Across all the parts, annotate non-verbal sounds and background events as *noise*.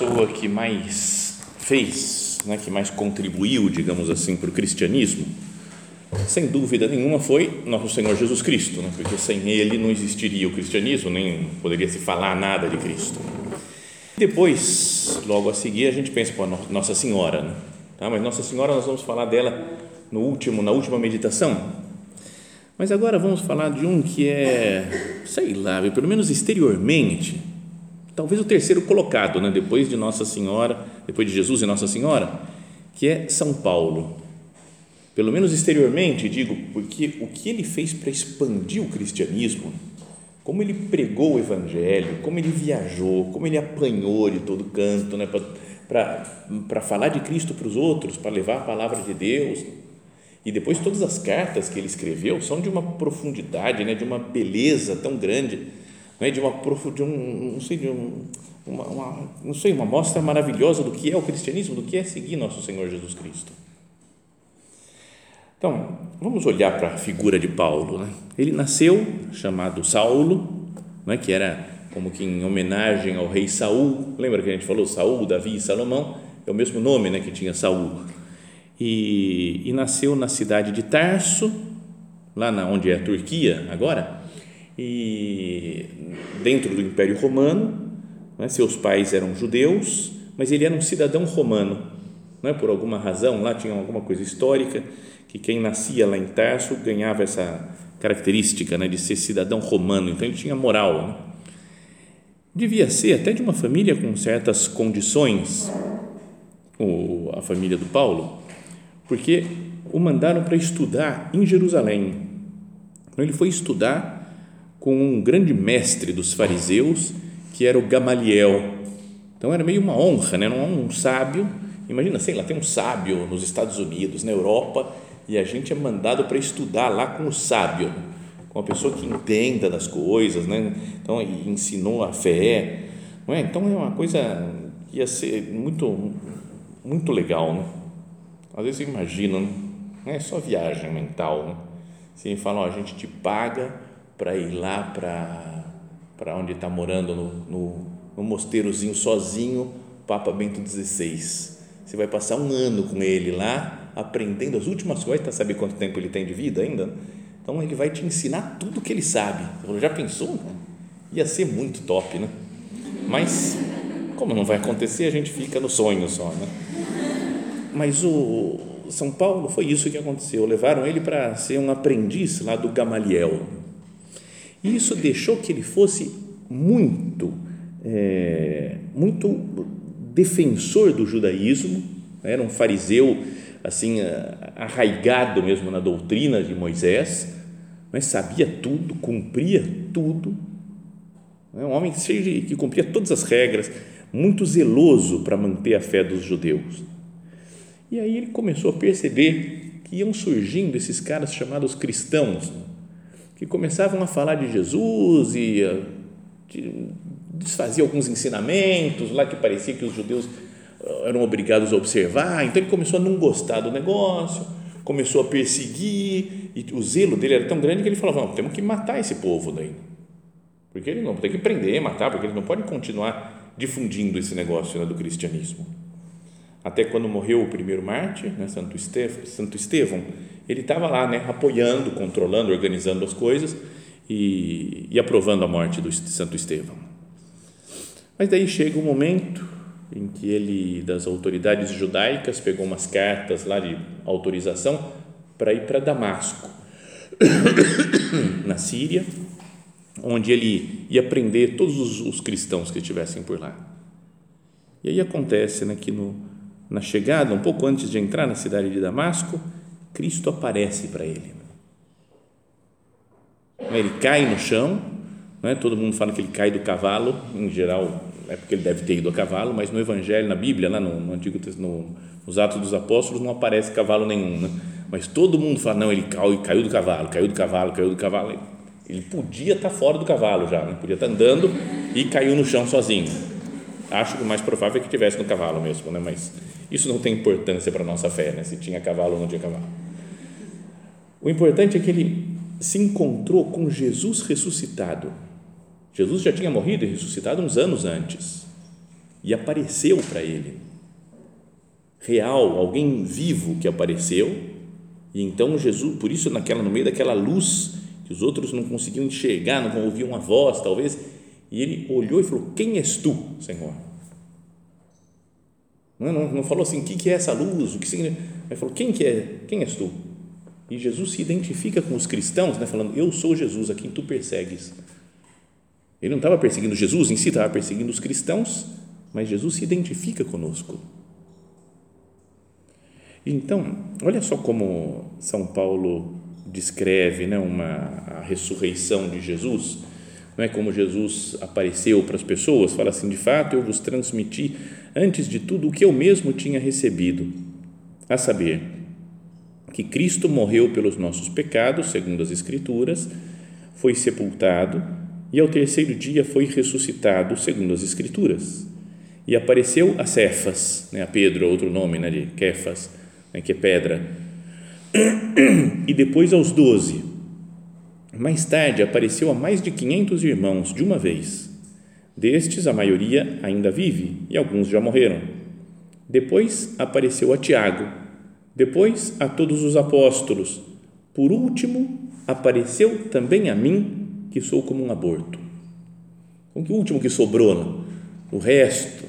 Pessoa que mais fez, né, que mais contribuiu, digamos assim, para o cristianismo, sem dúvida nenhuma foi nosso Senhor Jesus Cristo, né, porque sem ele não existiria o cristianismo, nem poderia se falar nada de Cristo. Depois, logo a seguir, a gente pensa, pô, Nossa Senhora, né? tá? mas Nossa Senhora nós vamos falar dela no último, na última meditação. Mas agora vamos falar de um que é, sei lá, pelo menos exteriormente, talvez o terceiro colocado, né, depois de Nossa Senhora, depois de Jesus e Nossa Senhora, que é São Paulo. Pelo menos exteriormente, digo, porque o que ele fez para expandir o cristianismo, como ele pregou o evangelho, como ele viajou, como ele apanhou de todo canto, né, para falar de Cristo para os outros, para levar a palavra de Deus. E depois todas as cartas que ele escreveu são de uma profundidade, né, de uma beleza tão grande né, de uma de um, não sei, de um, uma, uma, não sei, uma mostra maravilhosa do que é o cristianismo, do que é seguir nosso Senhor Jesus Cristo. Então, vamos olhar para a figura de Paulo. Né? Ele nasceu chamado Saulo, né, que era como que em homenagem ao rei Saul. Lembra que a gente falou Saul, Davi e Salomão? É o mesmo nome né, que tinha Saul. E, e nasceu na cidade de Tarso, lá na, onde é a Turquia agora, e dentro do Império Romano, né, seus pais eram judeus, mas ele era um cidadão romano, né, por alguma razão, lá tinha alguma coisa histórica, que quem nascia lá em Tarso ganhava essa característica né, de ser cidadão romano, então ele tinha moral. Né? Devia ser até de uma família com certas condições, o, a família do Paulo, porque o mandaram para estudar em Jerusalém. Então ele foi estudar com um grande mestre dos fariseus, que era o Gamaliel. Então era meio uma honra, né? um, um sábio. Imagina, sei lá, tem um sábio nos Estados Unidos, na Europa, e a gente é mandado para estudar lá com o sábio, com uma pessoa que entenda das coisas, né? Então ensinou a fé, não é? Então é uma coisa que ia ser muito muito legal, né? Às vezes você imagina, não é só viagem mental, né? Você fala, ó, a gente te paga para ir lá para onde está morando, no, no, no mosteirozinho sozinho, Papa Bento XVI. Você vai passar um ano com ele lá, aprendendo as últimas coisas, tá sabe quanto tempo ele tem de vida ainda? Então ele vai te ensinar tudo que ele sabe. Já pensou? Ia ser muito top, né? Mas como não vai acontecer, a gente fica no sonho só, né? Mas o São Paulo foi isso que aconteceu. Levaram ele para ser um aprendiz lá do Gamaliel, e isso deixou que ele fosse muito, é, muito defensor do judaísmo, era um fariseu assim arraigado mesmo na doutrina de Moisés, mas sabia tudo, cumpria tudo, é um homem cheio que cumpria todas as regras, muito zeloso para manter a fé dos judeus. E aí ele começou a perceber que iam surgindo esses caras chamados cristãos, que começavam a falar de Jesus e desfazia alguns ensinamentos lá que parecia que os judeus ah, eram obrigados a observar. Então ele começou a não gostar do negócio, começou a perseguir e o zelo dele era tão grande que ele falava: não, temos que matar esse povo daí, porque ele não tem que prender, matar, porque ele não pode continuar difundindo esse negócio né, do cristianismo. Até quando morreu o primeiro mártir, né, Santo Estevão, Santo Estevão ele estava lá, né, apoiando, controlando, organizando as coisas e, e aprovando a morte do Santo Estevão. Mas daí chega o um momento em que ele, das autoridades judaicas, pegou umas cartas lá de autorização para ir para Damasco, *coughs* na Síria, onde ele ia prender todos os, os cristãos que estivessem por lá. E aí acontece né, que no, na chegada, um pouco antes de entrar na cidade de Damasco, Cristo aparece para ele. Ele cai no chão, né? todo mundo fala que ele cai do cavalo, em geral é porque ele deve ter ido a cavalo, mas no Evangelho, na Bíblia, lá no, no Antigo no, nos Atos dos Apóstolos, não aparece cavalo nenhum. Né? Mas todo mundo fala, não, ele caiu, caiu do cavalo, caiu do cavalo, caiu do cavalo. Ele podia estar fora do cavalo já, né? podia estar andando e caiu no chão sozinho. Acho que o mais provável é que tivesse no cavalo mesmo, né? mas isso não tem importância para a nossa fé, né? se tinha cavalo ou não tinha cavalo. O importante é que ele se encontrou com Jesus ressuscitado Jesus já tinha morrido e ressuscitado uns anos antes e apareceu para ele. Real, alguém vivo que apareceu. E então Jesus, por isso naquela no meio daquela luz que os outros não conseguiam enxergar, não ouviam a voz, talvez, e ele olhou e falou: "Quem és tu, Senhor?" Não, não, não falou assim: "O que que é essa luz?" O que significa? Ele falou: "Quem que é? Quem és tu?" E Jesus se identifica com os cristãos, né, falando: "Eu sou Jesus a quem tu persegues." Ele não estava perseguindo Jesus em si, estava perseguindo os cristãos, mas Jesus se identifica conosco. Então, olha só como São Paulo descreve né, uma, a ressurreição de Jesus, não é como Jesus apareceu para as pessoas, fala assim, de fato eu vos transmiti antes de tudo o que eu mesmo tinha recebido, a saber, que Cristo morreu pelos nossos pecados, segundo as Escrituras, foi sepultado e ao terceiro dia foi ressuscitado, segundo as Escrituras. E apareceu a Cefas, né, a Pedro, outro nome né, de Kefas, né, que é pedra, *clears throat* e depois aos doze. Mais tarde apareceu a mais de quinhentos irmãos de uma vez. Destes, a maioria ainda vive e alguns já morreram. Depois apareceu a Tiago, depois a todos os apóstolos. Por último, apareceu também a mim que sou como um aborto. Que o último que sobrou, não? o resto.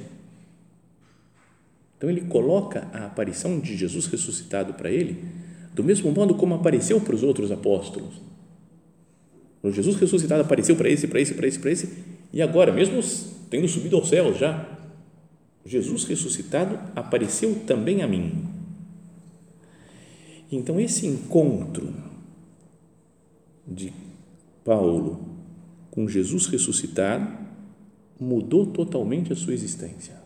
Então ele coloca a aparição de Jesus ressuscitado para ele do mesmo modo como apareceu para os outros apóstolos. O Jesus ressuscitado apareceu para esse, para esse, para esse, para esse, e agora, mesmo tendo subido aos céus já, Jesus ressuscitado apareceu também a mim. Então, esse encontro de Paulo com Jesus ressuscitado mudou totalmente a sua existência.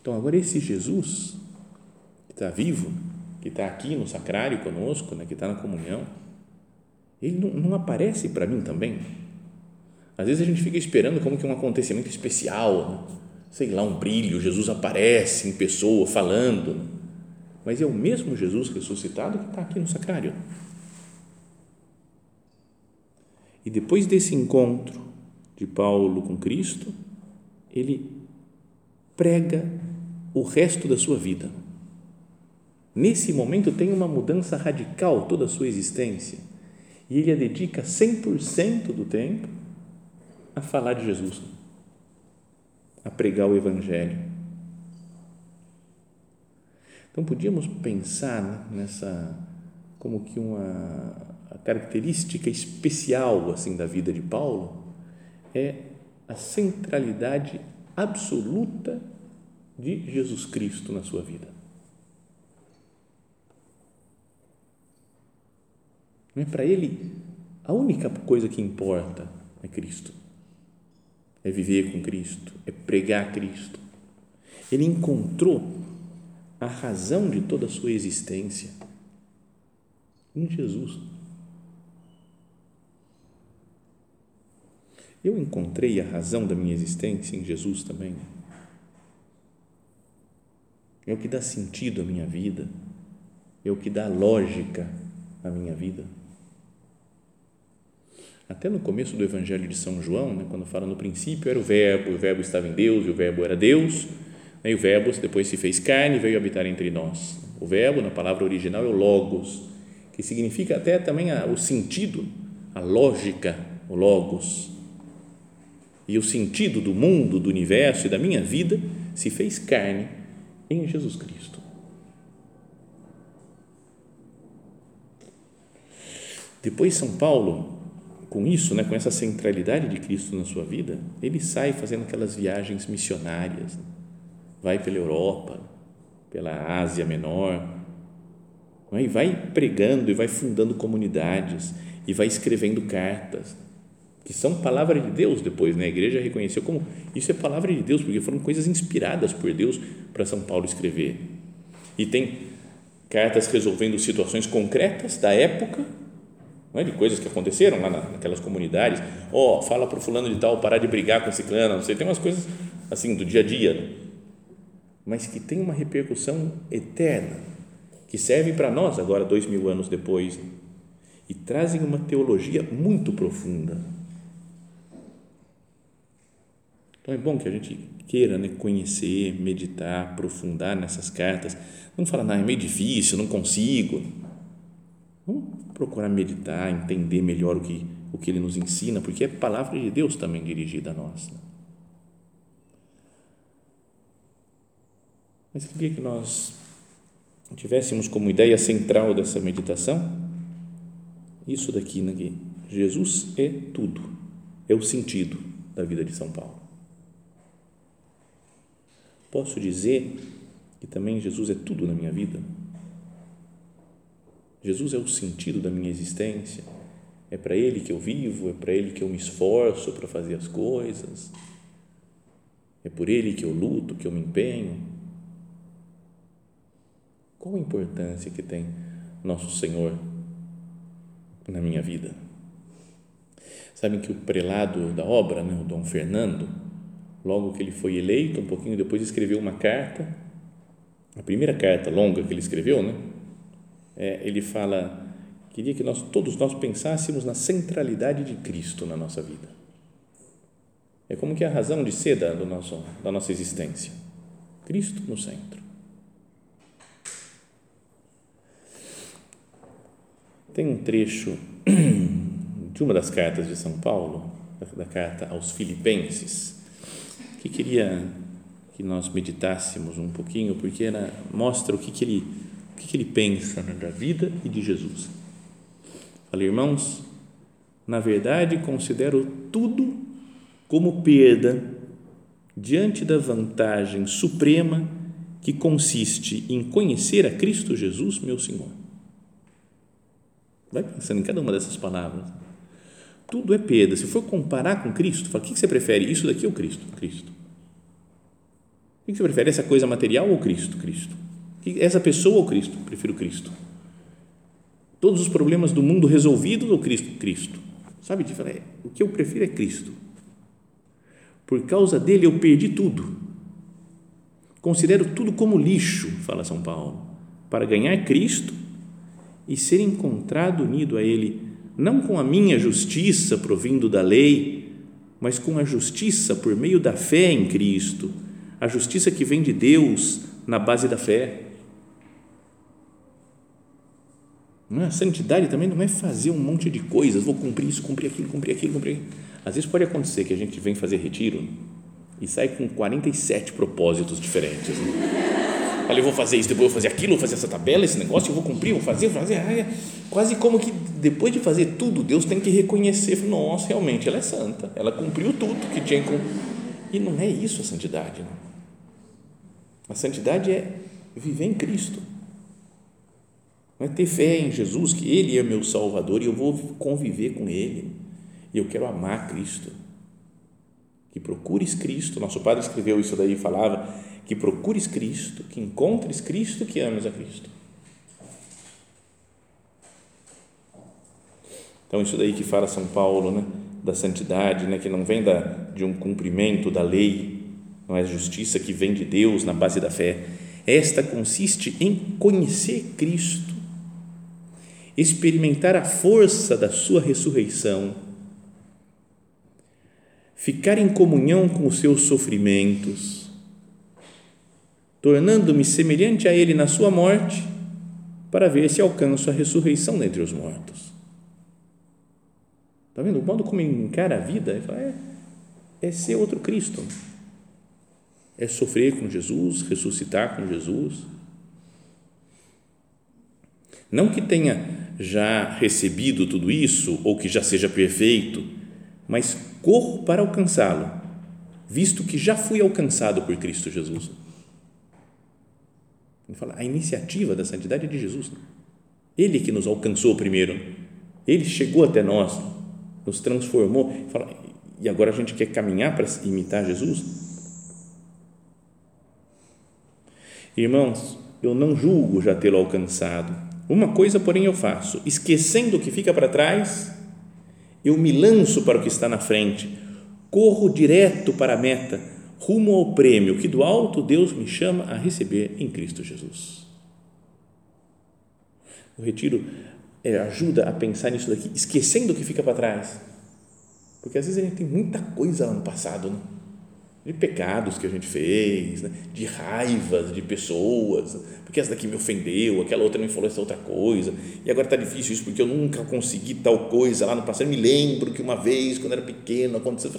Então, agora esse Jesus que está vivo, que está aqui no sacrário conosco, né, que está na comunhão, ele não, não aparece para mim também? Às vezes a gente fica esperando como que um acontecimento especial, né? sei lá, um brilho, Jesus aparece em pessoa falando, mas é o mesmo Jesus ressuscitado que está aqui no sacrário. E depois desse encontro de Paulo com Cristo, ele prega o resto da sua vida. Nesse momento tem uma mudança radical toda a sua existência. E ele a dedica 100% do tempo a falar de Jesus, a pregar o Evangelho. Então podíamos pensar nessa como que uma característica especial assim da vida de Paulo é a centralidade absoluta de Jesus Cristo na sua vida. Não é para ele a única coisa que importa é Cristo. É viver com Cristo, é pregar Cristo. Ele encontrou a razão de toda a sua existência em Jesus. Eu encontrei a razão da minha existência em Jesus também. É o que dá sentido à minha vida, é o que dá lógica à minha vida. Até no começo do Evangelho de São João, né, quando fala no princípio era o Verbo, o Verbo estava em Deus e o Verbo era Deus, né, e o Verbo depois se fez carne e veio habitar entre nós. O Verbo, na palavra original, é o Logos, que significa até também a, o sentido, a lógica, o Logos e o sentido do mundo, do universo e da minha vida se fez carne em Jesus Cristo. Depois, São Paulo, com isso, né, com essa centralidade de Cristo na sua vida, ele sai fazendo aquelas viagens missionárias, vai pela Europa, pela Ásia Menor, né, e vai pregando e vai fundando comunidades e vai escrevendo cartas que são palavra de Deus depois, né? A igreja reconheceu como isso é palavra de Deus, porque foram coisas inspiradas por Deus para São Paulo escrever. E tem cartas resolvendo situações concretas da época, é? de coisas que aconteceram lá naquelas comunidades. Ó, oh, fala para o fulano de tal parar de brigar com esse clã, não sei, tem umas coisas assim do dia a dia, né? mas que tem uma repercussão eterna, que serve para nós agora, dois mil anos depois, e trazem uma teologia muito profunda Então é bom que a gente queira né, conhecer, meditar, aprofundar nessas cartas. Não falar, não, é meio difícil, não consigo. Vamos procurar meditar, entender melhor o que, o que ele nos ensina, porque é palavra de Deus também dirigida a nós. Né? Mas queria que nós tivéssemos como ideia central dessa meditação isso daqui, né, Jesus é tudo, é o sentido da vida de São Paulo. Posso dizer que também Jesus é tudo na minha vida? Jesus é o sentido da minha existência. É para Ele que eu vivo, é para Ele que eu me esforço para fazer as coisas, é por Ele que eu luto, que eu me empenho. Qual a importância que tem Nosso Senhor na minha vida? Sabem que o prelado da obra, né, o Dom Fernando, logo que ele foi eleito, um pouquinho depois escreveu uma carta, a primeira carta longa que ele escreveu, né? É, ele fala, queria que nós todos nós pensássemos na centralidade de Cristo na nossa vida. É como que a razão de ser da, nosso, da nossa existência. Cristo no centro. Tem um trecho *clears throat* de uma das cartas de São Paulo, da carta aos Filipenses, que queria que nós meditássemos um pouquinho, porque mostra o que, que, ele, o que, ele pensa né, da vida e de Jesus. Falei, irmãos, na verdade considero tudo como perda diante da vantagem suprema que consiste em conhecer a Cristo Jesus, meu Senhor. Vai pensando em cada uma dessas palavras tudo é perda. Se for comparar com Cristo, fala, o que você prefere? Isso daqui ou Cristo? Cristo. O que você prefere? Essa coisa material ou Cristo? Cristo. Essa pessoa ou Cristo? Prefiro Cristo. Todos os problemas do mundo resolvidos ou Cristo? Cristo. Sabe? É, o que eu prefiro é Cristo. Por causa dele eu perdi tudo. Considero tudo como lixo, fala São Paulo, para ganhar Cristo e ser encontrado unido a Ele não com a minha justiça provindo da lei, mas com a justiça por meio da fé em Cristo, a justiça que vem de Deus na base da fé. Não é? A santidade também não é fazer um monte de coisas, vou cumprir isso, cumprir aquilo, cumprir aquilo, cumprir aquilo. Às vezes pode acontecer que a gente vem fazer retiro e sai com 47 propósitos diferentes. Né? Falei, eu vou fazer isso, depois eu vou fazer aquilo, vou fazer essa tabela, esse negócio, eu vou cumprir, vou fazer, vou fazer. Ai, quase como que depois de fazer tudo, Deus tem que reconhecer, nossa, realmente ela é santa, ela cumpriu tudo que tinha E não é isso a santidade. Não. A santidade é viver em Cristo. É ter fé em Jesus, que Ele é meu Salvador e eu vou conviver com Ele. E eu quero amar Cristo. Que procures Cristo. Nosso Padre escreveu isso daí, falava que procures Cristo, que encontres Cristo, que ames a Cristo. Então, isso daí que fala São Paulo, né, da santidade, né, que não vem da, de um cumprimento da lei, não é justiça que vem de Deus na base da fé. Esta consiste em conhecer Cristo, experimentar a força da Sua ressurreição, ficar em comunhão com os seus sofrimentos, tornando-me semelhante a Ele na sua morte, para ver se alcanço a ressurreição dentre os mortos. Está vendo o modo como ele encara a vida? É, é ser outro Cristo. É sofrer com Jesus, ressuscitar com Jesus. Não que tenha já recebido tudo isso ou que já seja perfeito, mas corro para alcançá-lo, visto que já fui alcançado por Cristo Jesus. Ele fala, a iniciativa da santidade é de Jesus. Ele que nos alcançou primeiro. Ele chegou até nós, nos transformou. Fala, e agora a gente quer caminhar para imitar Jesus? Irmãos, eu não julgo já tê-lo alcançado. Uma coisa, porém, eu faço: esquecendo o que fica para trás, eu me lanço para o que está na frente, corro direto para a meta, rumo ao prêmio que do alto Deus me chama a receber em Cristo Jesus. O retiro é, ajuda a pensar nisso daqui, esquecendo o que fica para trás porque às vezes a gente tem muita coisa lá no passado, né? De pecados que a gente fez, né? de raivas de pessoas, porque essa daqui me ofendeu, aquela outra me falou essa outra coisa, e agora está difícil isso porque eu nunca consegui tal coisa lá no passado. Eu me lembro que uma vez, quando era pequeno, aconteceu.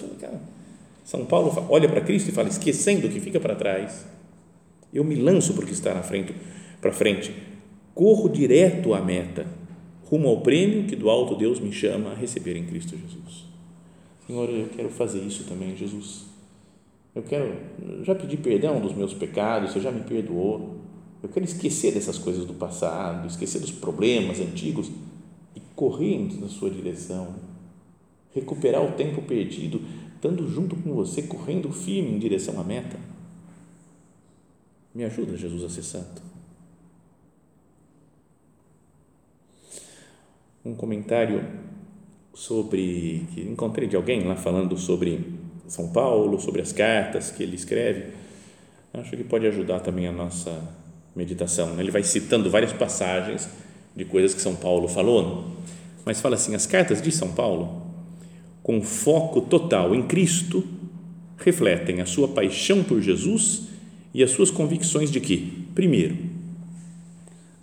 São Paulo olha para Cristo e fala: esquecendo o que fica para trás, eu me lanço porque está na frente, para frente, corro direto à meta, rumo ao prêmio que do alto Deus me chama a receber em Cristo Jesus. Senhor, eu quero fazer isso também, Jesus. Eu quero, já pedi perdão dos meus pecados, você já me perdoou. Eu quero esquecer dessas coisas do passado, esquecer dos problemas antigos e correr na sua direção. Recuperar o tempo perdido, estando junto com você, correndo firme em direção à meta. Me ajuda, Jesus, a ser santo. Um comentário sobre que encontrei de alguém lá falando sobre São Paulo, sobre as cartas que ele escreve. Acho que pode ajudar também a nossa meditação. Ele vai citando várias passagens de coisas que São Paulo falou, mas fala assim: as cartas de São Paulo, com foco total em Cristo, refletem a sua paixão por Jesus e as suas convicções de que, primeiro,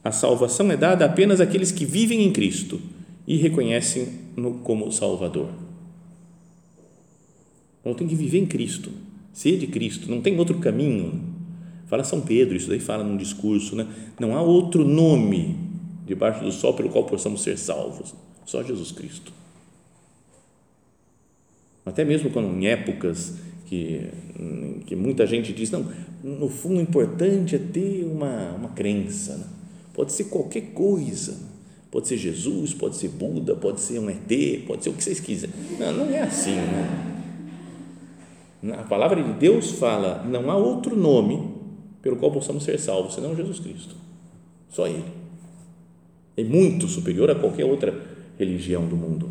a salvação é dada apenas àqueles que vivem em Cristo e reconhecem-no como Salvador. Então tem que viver em Cristo, ser de Cristo, não tem outro caminho. Fala São Pedro, isso daí fala num discurso, né? não há outro nome debaixo do sol pelo qual possamos ser salvos, só Jesus Cristo. Até mesmo quando em épocas que, que muita gente diz, não, no fundo o importante é ter uma, uma crença, né? pode ser qualquer coisa, Pode ser Jesus, pode ser Buda, pode ser um ET, pode ser o que vocês quiserem. Não, não é assim. Né? A palavra de Deus fala: não há outro nome pelo qual possamos ser salvos senão Jesus Cristo. Só Ele. É muito superior a qualquer outra religião do mundo.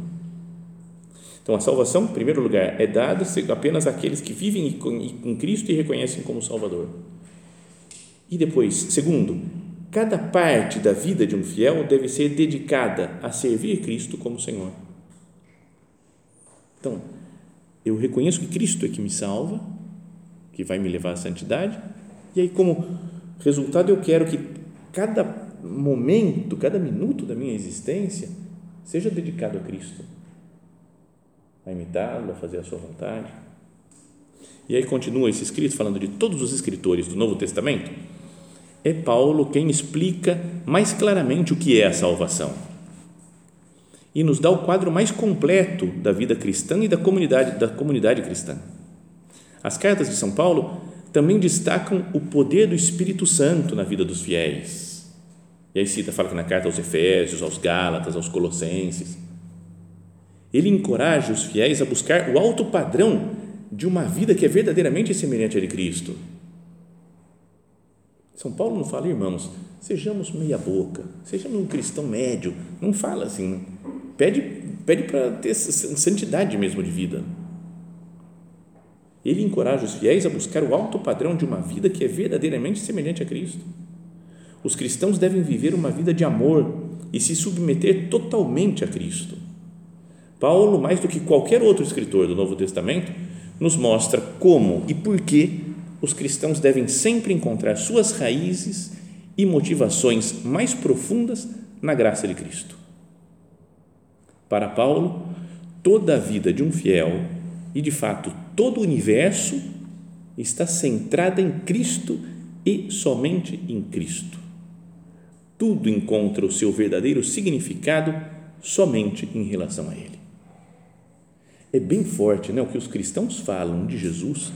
Então, a salvação, em primeiro lugar, é dada apenas àqueles que vivem em Cristo e reconhecem como Salvador. E depois, segundo, Cada parte da vida de um fiel deve ser dedicada a servir Cristo como Senhor. Então, eu reconheço que Cristo é que me salva, que vai me levar à santidade, e aí, como resultado, eu quero que cada momento, cada minuto da minha existência seja dedicado a Cristo, a imitá-lo, a fazer a sua vontade. E aí continua esse escrito falando de todos os escritores do Novo Testamento. É Paulo quem explica mais claramente o que é a salvação e nos dá o quadro mais completo da vida cristã e da comunidade da comunidade cristã. As cartas de São Paulo também destacam o poder do Espírito Santo na vida dos fiéis. E aí cita, fala que na carta aos Efésios, aos Gálatas, aos Colossenses. Ele encoraja os fiéis a buscar o alto padrão de uma vida que é verdadeiramente semelhante a de Cristo são Paulo não fala, irmãos, sejamos meia boca, sejamos um cristão médio, não fala assim, não. Pede, pede para ter santidade mesmo de vida. Ele encoraja os fiéis a buscar o alto padrão de uma vida que é verdadeiramente semelhante a Cristo. Os cristãos devem viver uma vida de amor e se submeter totalmente a Cristo. Paulo, mais do que qualquer outro escritor do Novo Testamento, nos mostra como e por que os cristãos devem sempre encontrar suas raízes e motivações mais profundas na graça de Cristo. Para Paulo, toda a vida de um fiel E de fato, todo o universo está centrado em Cristo e somente em Cristo. Tudo encontra o seu verdadeiro significado somente em relação a Ele. É bem forte né, o que os cristãos falam de Jesus.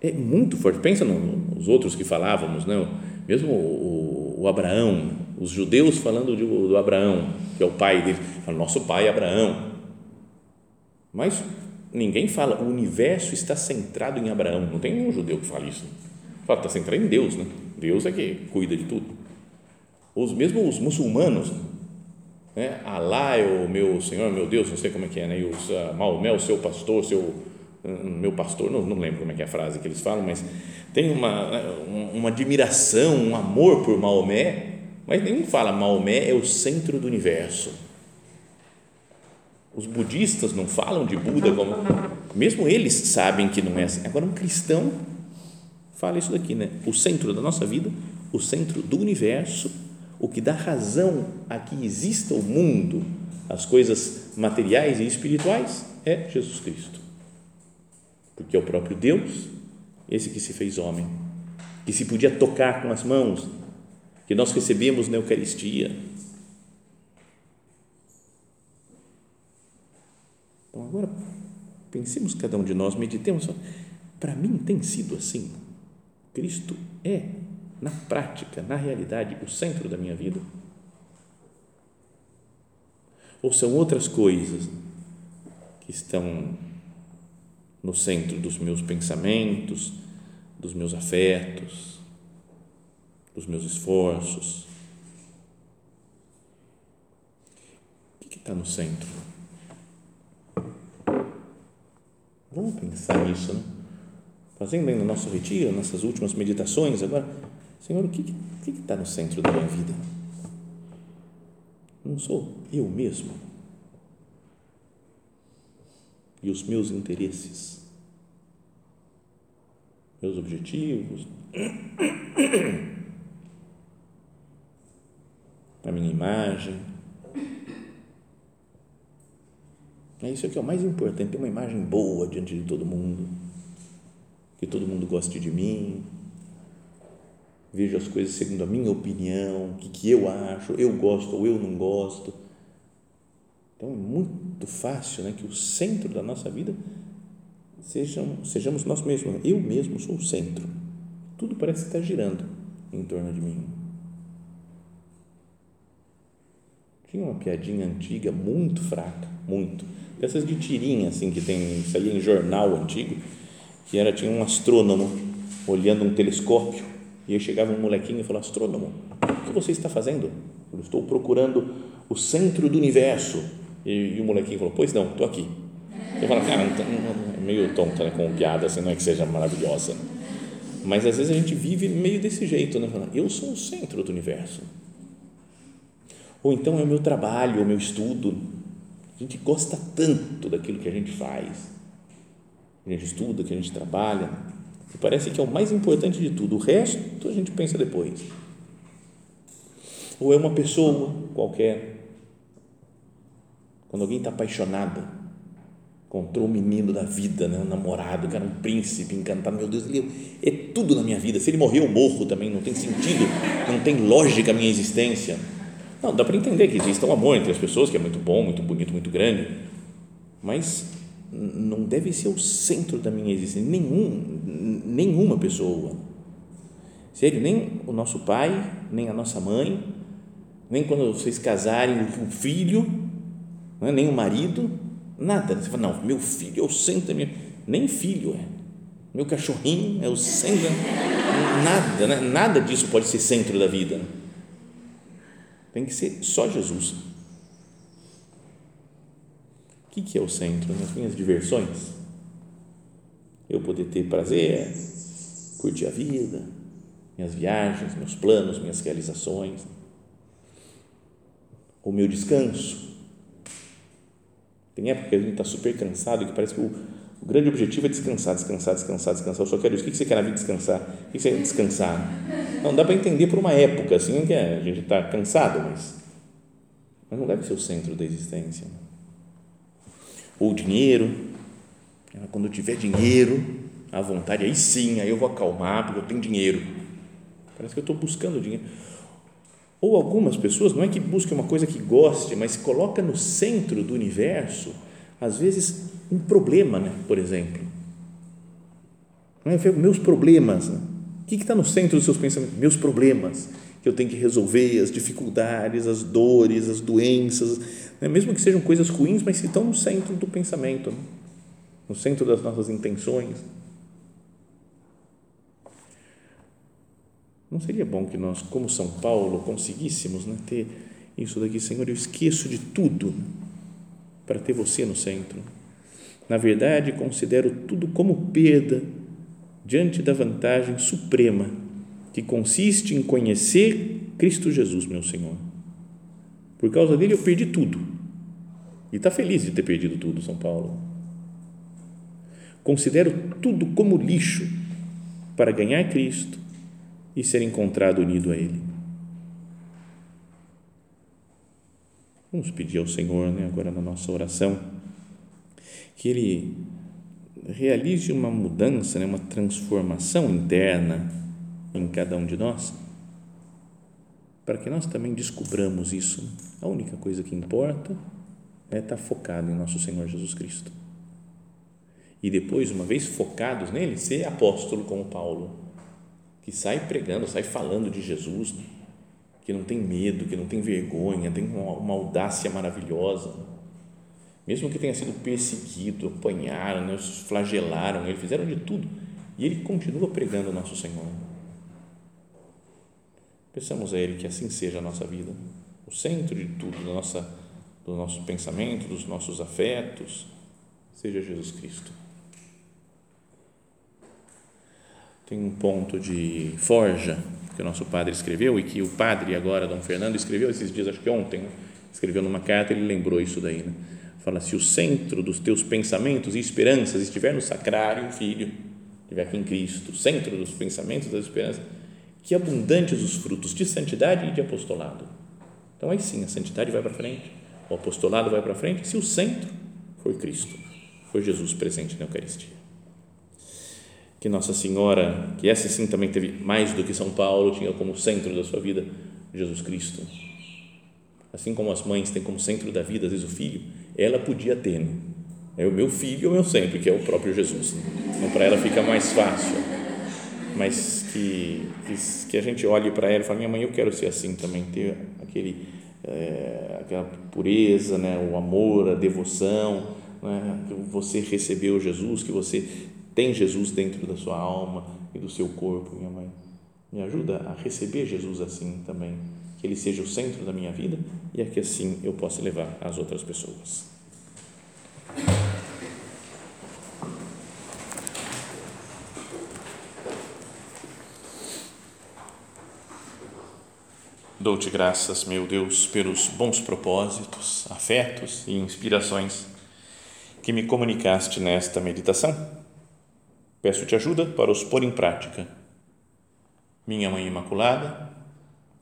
É muito forte. Pensa nos outros que falávamos, né? mesmo o, o Abraão, os judeus falando de, do Abraão, que é o pai dele, nosso pai Abraão. Mas ninguém fala, o universo está centrado em Abraão. Não tem nenhum judeu que fale isso. Fala, está centrado em Deus, né? Deus é que cuida de tudo. Os mesmo os muçulmanos, né? Alá é o meu Senhor, meu Deus, não sei como é que é, né? E os uh, Maomé, o seu pastor, seu hum, meu pastor, não, não lembro como é que é a frase que eles falam, mas tem uma, né, uma admiração, um amor por Maomé, mas nenhum fala Maomé é o centro do universo. Os budistas não falam de Buda como. Mesmo eles sabem que não é assim. Agora, um cristão fala isso daqui, né? O centro da nossa vida, o centro do universo, o que dá razão a que exista o mundo, as coisas materiais e espirituais, é Jesus Cristo. Porque é o próprio Deus, esse que se fez homem, que se podia tocar com as mãos, que nós recebemos na Eucaristia. Então, agora, pensemos cada um de nós, meditemos. Para mim tem sido assim. Cristo é, na prática, na realidade, o centro da minha vida? Ou são outras coisas que estão no centro dos meus pensamentos, dos meus afetos, dos meus esforços? O que está no centro? Vamos pensar nisso, né? fazendo aí no nosso retiro, nessas últimas meditações agora, Senhor, o que está no centro da minha vida? Não sou eu mesmo e os meus interesses, meus objetivos, *clears throat* a minha imagem. É isso que é o mais importante, ter uma imagem boa diante de todo mundo que todo mundo goste de mim, vejo as coisas segundo a minha opinião, o que, que eu acho, eu gosto ou eu não gosto. Então é muito fácil né, que o centro da nossa vida sejam, sejamos nós mesmos. Eu mesmo sou o centro. Tudo parece estar girando em torno de mim. Tinha uma piadinha antiga, muito fraca, muito. Dessas de tirinha, assim, que tem, saía em jornal antigo que era tinha um astrônomo olhando um telescópio e aí chegava um molequinho e falou astrônomo o que você está fazendo? Eu estou procurando o centro do universo. E, e o molequinho falou pois não estou aqui. Eu falo cara é meio tonta né, com piada assim não é que seja maravilhosa. Mas às vezes a gente vive meio desse jeito né Fala, eu sou o centro do universo ou então é o meu trabalho o meu estudo a gente gosta tanto daquilo que a gente faz que a gente estuda, que a gente trabalha, e parece que é o mais importante de tudo. O resto a gente pensa depois. Ou é uma pessoa qualquer. Quando alguém está apaixonado, encontrou o menino da vida, né? um namorado, cara, um príncipe encantado, meu Deus, ele é tudo na minha vida. Se ele morrer, eu morro também, não tem sentido, não tem lógica a minha existência. Não, dá para entender que existe um amor entre as pessoas, que é muito bom, muito bonito, muito grande, mas não deve ser o centro da minha existência, nenhum, nenhuma pessoa. Sério, nem o nosso pai, nem a nossa mãe, nem quando vocês casarem o filho, é? nem o marido, nada. Você fala, não, meu filho é o centro da minha. Nem filho é. Meu cachorrinho é o centro. Nada, né? nada disso pode ser centro da vida. Tem que ser só Jesus que, que é o centro? Nas minhas diversões? Eu poder ter prazer, curtir a vida, minhas viagens, meus planos, minhas realizações, o meu descanso. Tem época que a gente está super cansado e que parece que o, o, grande objetivo é descansar, descansar, descansar, descansar. Eu só quero isso. O que você quer na vida descansar? O que você quer descansar? Não dá para entender por uma época assim que a gente está cansado, mas, mas não deve ser o centro da existência ou dinheiro, Quando eu tiver dinheiro, à vontade, aí sim, aí eu vou acalmar, porque eu tenho dinheiro. Parece que eu estou buscando dinheiro. Ou algumas pessoas, não é que busquem uma coisa que goste, mas coloca no centro do universo, às vezes, um problema, né? por exemplo. Não é? Meus problemas. Né? O que está no centro dos seus pensamentos? Meus problemas que eu tenho que resolver, as dificuldades, as dores, as doenças, né? mesmo que sejam coisas ruins, mas que estão no centro do pensamento, né? no centro das nossas intenções. Não seria bom que nós, como São Paulo, conseguíssemos né, ter isso daqui, Senhor? Eu esqueço de tudo para ter você no centro. Na verdade, considero tudo como perda diante da vantagem suprema que consiste em conhecer Cristo Jesus, meu Senhor. Por causa dele, eu perdi tudo. E está feliz de ter perdido tudo, São Paulo. Considero tudo como lixo para ganhar Cristo e ser encontrado unido a Ele. Vamos pedir ao Senhor, né, agora na nossa oração, que Ele realize uma mudança, né, uma transformação interna em cada um de nós, para que nós também descubramos isso. A única coisa que importa é estar focado em nosso Senhor Jesus Cristo. E depois, uma vez focados nele, ser apóstolo como Paulo que sai pregando, sai falando de Jesus, né? que não tem medo, que não tem vergonha, tem uma audácia maravilhosa. Mesmo que tenha sido perseguido, apanharam, né? flagelaram ele, fizeram de tudo. E ele continua pregando o nosso Senhor. Peçamos a Ele que assim seja a nossa vida, o centro de tudo, da nossa, do nosso pensamento, dos nossos afetos, seja Jesus Cristo. tem um ponto de forja que o nosso padre escreveu e que o padre agora, Dom Fernando, escreveu esses dias, acho que ontem, escreveu numa carta, ele lembrou isso daí, né? Fala, se o centro dos teus pensamentos e esperanças estiver no sacrário, filho, estiver aqui em Cristo, o centro dos pensamentos e das esperanças, que abundantes os frutos de santidade e de apostolado. Então aí sim, a santidade vai para frente, o apostolado vai para frente, se o centro for Cristo, for Jesus presente na Eucaristia que Nossa Senhora, que essa sim também teve mais do que São Paulo, tinha como centro da sua vida Jesus Cristo. Assim como as mães têm como centro da vida, às vezes, o filho, ela podia ter. Né? É o meu filho, o meu sempre, que é o próprio Jesus. Então, para ela fica mais fácil. Mas que, que, que a gente olhe para ela e fale: minha mãe, eu quero ser assim também, ter aquele, é, aquela pureza, né? o amor, a devoção. Né? Que você recebeu Jesus, que você tem Jesus dentro da sua alma e do seu corpo, minha mãe. Me ajuda a receber Jesus assim também, que ele seja o centro da minha vida e é que assim eu possa levar às outras pessoas. Dou-te graças, meu Deus, pelos bons propósitos, afetos e inspirações que me comunicaste nesta meditação Peço-te ajuda para os pôr em prática. Minha Mãe Imaculada,